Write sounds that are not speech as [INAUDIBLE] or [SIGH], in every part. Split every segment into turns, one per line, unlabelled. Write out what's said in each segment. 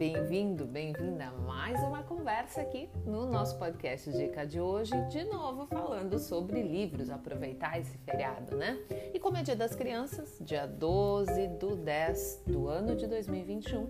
bem-vindo, bem-vinda a mais uma conversa aqui no nosso podcast Dica de hoje, de novo falando sobre livros, aproveitar esse feriado, né? E como é Dia das Crianças, dia 12 do 10 do ano de 2021,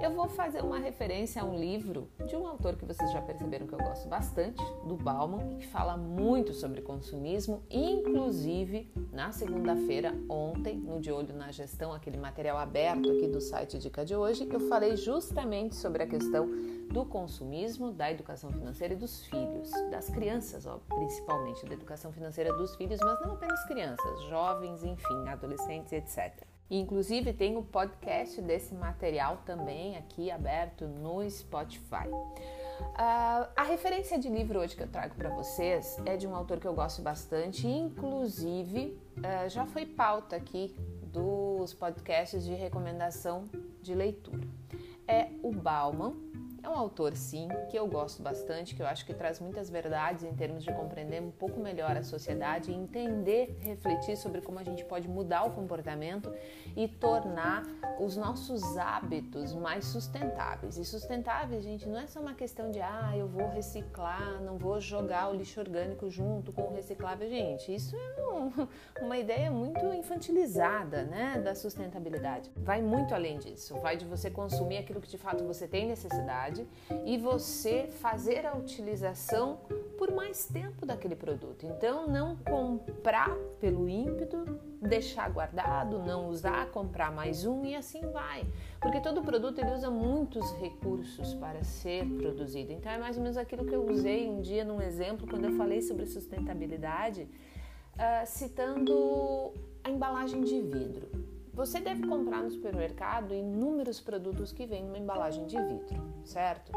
eu vou fazer uma referência a um livro de um autor que vocês já perceberam que eu gosto bastante, do Bauman, que fala muito sobre consumismo, inclusive na segunda-feira, ontem, no De Olho na Gestão, aquele material aberto aqui do site Dica de hoje, eu falei justamente sobre a questão do consumismo, da educação financeira e dos filhos, das crianças, ó, principalmente, da educação financeira dos filhos, mas não apenas crianças, jovens, enfim, adolescentes, etc. Inclusive tem o podcast desse material também aqui aberto no Spotify. Uh, a referência de livro hoje que eu trago para vocês é de um autor que eu gosto bastante, inclusive uh, já foi pauta aqui dos podcasts de recomendação de leitura. É o Bauman, é um autor, sim, que eu gosto bastante, que eu acho que traz muitas verdades em termos de compreender um pouco melhor a sociedade, entender, refletir sobre como a gente pode mudar o comportamento e tornar os nossos hábitos mais sustentáveis. E sustentáveis, gente, não é só uma questão de, ah, eu vou reciclar, não vou jogar o lixo orgânico junto com o reciclável. Gente, isso é um, [LAUGHS] uma ideia muito infantilizada, né, da sustentabilidade. Vai muito além disso. Vai de você consumir aquilo que de fato você tem necessidade e você fazer a utilização por mais tempo daquele produto. Então, não comprar pelo ímpeto, deixar guardado, não usar, comprar mais um e assim vai. Porque todo produto ele usa muitos recursos para ser produzido. Então, é mais ou menos aquilo que eu usei um dia num exemplo quando eu falei sobre sustentabilidade, uh, citando a embalagem de vidro. Você deve comprar no supermercado inúmeros produtos que vêm numa embalagem de vidro, certo?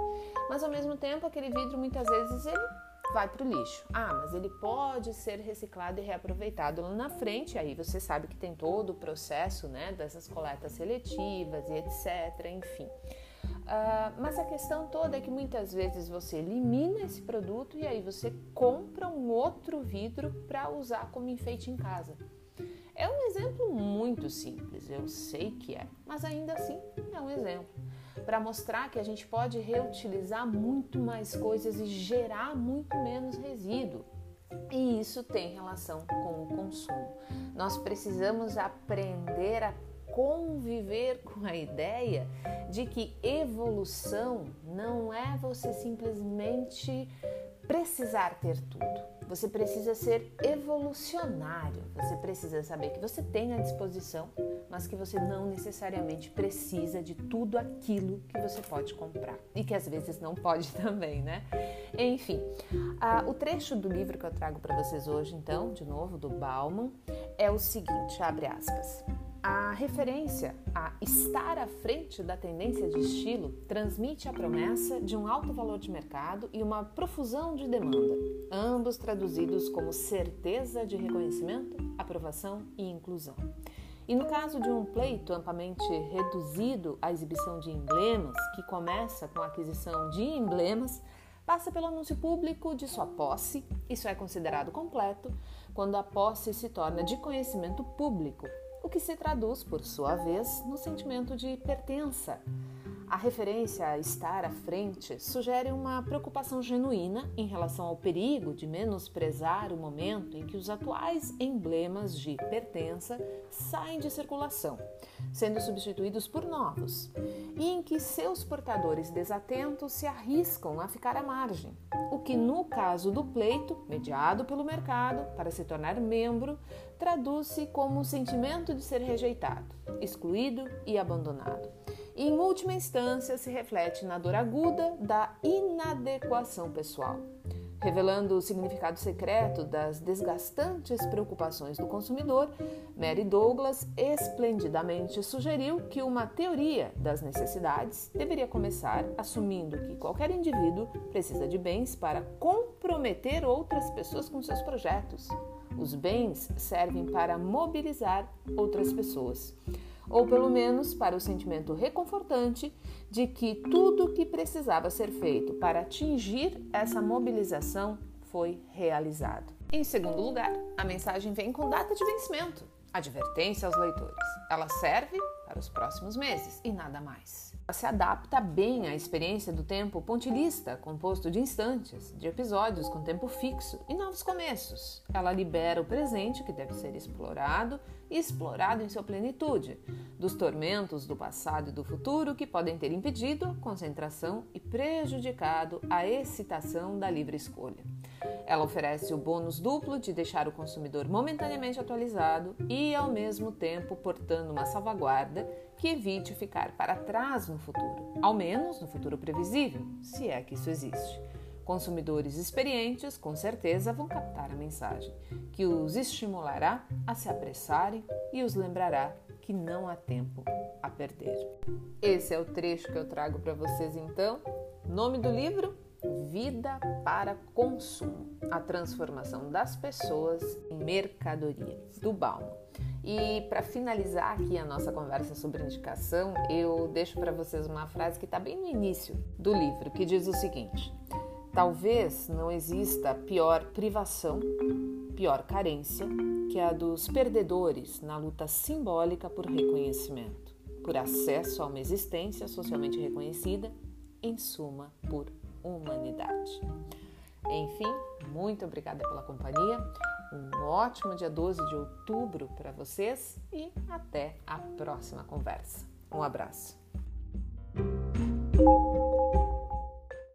Mas ao mesmo tempo, aquele vidro muitas vezes ele vai para o lixo. Ah, mas ele pode ser reciclado e reaproveitado lá na frente. Aí você sabe que tem todo o processo, né, dessas coletas seletivas e etc. Enfim. Uh, mas a questão toda é que muitas vezes você elimina esse produto e aí você compra um outro vidro para usar como enfeite em casa. É um exemplo muito simples, eu sei que é, mas ainda assim é um exemplo para mostrar que a gente pode reutilizar muito mais coisas e gerar muito menos resíduo. E isso tem relação com o consumo. Nós precisamos aprender a conviver com a ideia de que evolução não é você simplesmente precisar ter tudo. Você precisa ser evolucionário. Você precisa saber que você tem à disposição, mas que você não necessariamente precisa de tudo aquilo que você pode comprar e que às vezes não pode [LAUGHS] também, né? Enfim, o trecho do livro que eu trago para vocês hoje, então, de novo, do Bauman, é o seguinte: abre aspas. A referência a estar à frente da tendência de estilo transmite a promessa de um alto valor de mercado e uma profusão de demanda, ambos traduzidos como certeza de reconhecimento, aprovação e inclusão. E no caso de um pleito amplamente reduzido à exibição de emblemas, que começa com a aquisição de emblemas, passa pelo anúncio público de sua posse, isso é considerado completo quando a posse se torna de conhecimento público o que se traduz, por sua vez, no sentimento de pertença. A referência a estar à frente sugere uma preocupação genuína em relação ao perigo de menosprezar o momento em que os atuais emblemas de pertença saem de circulação, sendo substituídos por novos, e em que seus portadores desatentos se arriscam a ficar à margem, o que, no caso do pleito, mediado pelo mercado para se tornar membro, traduz-se como um sentimento de ser rejeitado, excluído e abandonado. Em última instância, se reflete na dor aguda da inadequação pessoal, revelando o significado secreto das desgastantes preocupações do consumidor. Mary Douglas esplendidamente sugeriu que uma teoria das necessidades deveria começar assumindo que qualquer indivíduo precisa de bens para comprometer outras pessoas com seus projetos os bens servem para mobilizar outras pessoas, ou pelo menos para o sentimento reconfortante de que tudo o que precisava ser feito para atingir essa mobilização foi realizado. Em segundo lugar, a mensagem vem com data de vencimento. Advertência aos leitores. Ela serve para os próximos meses e nada mais. Se adapta bem à experiência do tempo pontilhista, composto de instantes, de episódios com tempo fixo e novos começos. Ela libera o presente, que deve ser explorado e explorado em sua plenitude, dos tormentos do passado e do futuro que podem ter impedido concentração e prejudicado a excitação da livre escolha. Ela oferece o bônus duplo de deixar o consumidor momentaneamente atualizado e, ao mesmo tempo, portando uma salvaguarda que evite ficar para trás no futuro, ao menos no futuro previsível, se é que isso existe. Consumidores experientes com certeza vão captar a mensagem, que os estimulará a se apressarem e os lembrará que não há tempo a perder. Esse é o trecho que eu trago para vocês então. Nome do livro? Vida para Consumo: A Transformação das Pessoas em Mercadoria, do Bauman. E para finalizar aqui a nossa conversa sobre indicação, eu deixo para vocês uma frase que está bem no início do livro, que diz o seguinte: Talvez não exista pior privação, pior carência que a dos perdedores na luta simbólica por reconhecimento, por acesso a uma existência socialmente reconhecida, em suma, por humanidade. Enfim, muito obrigada pela companhia. Um ótimo dia 12 de outubro para vocês e até a próxima conversa. Um abraço.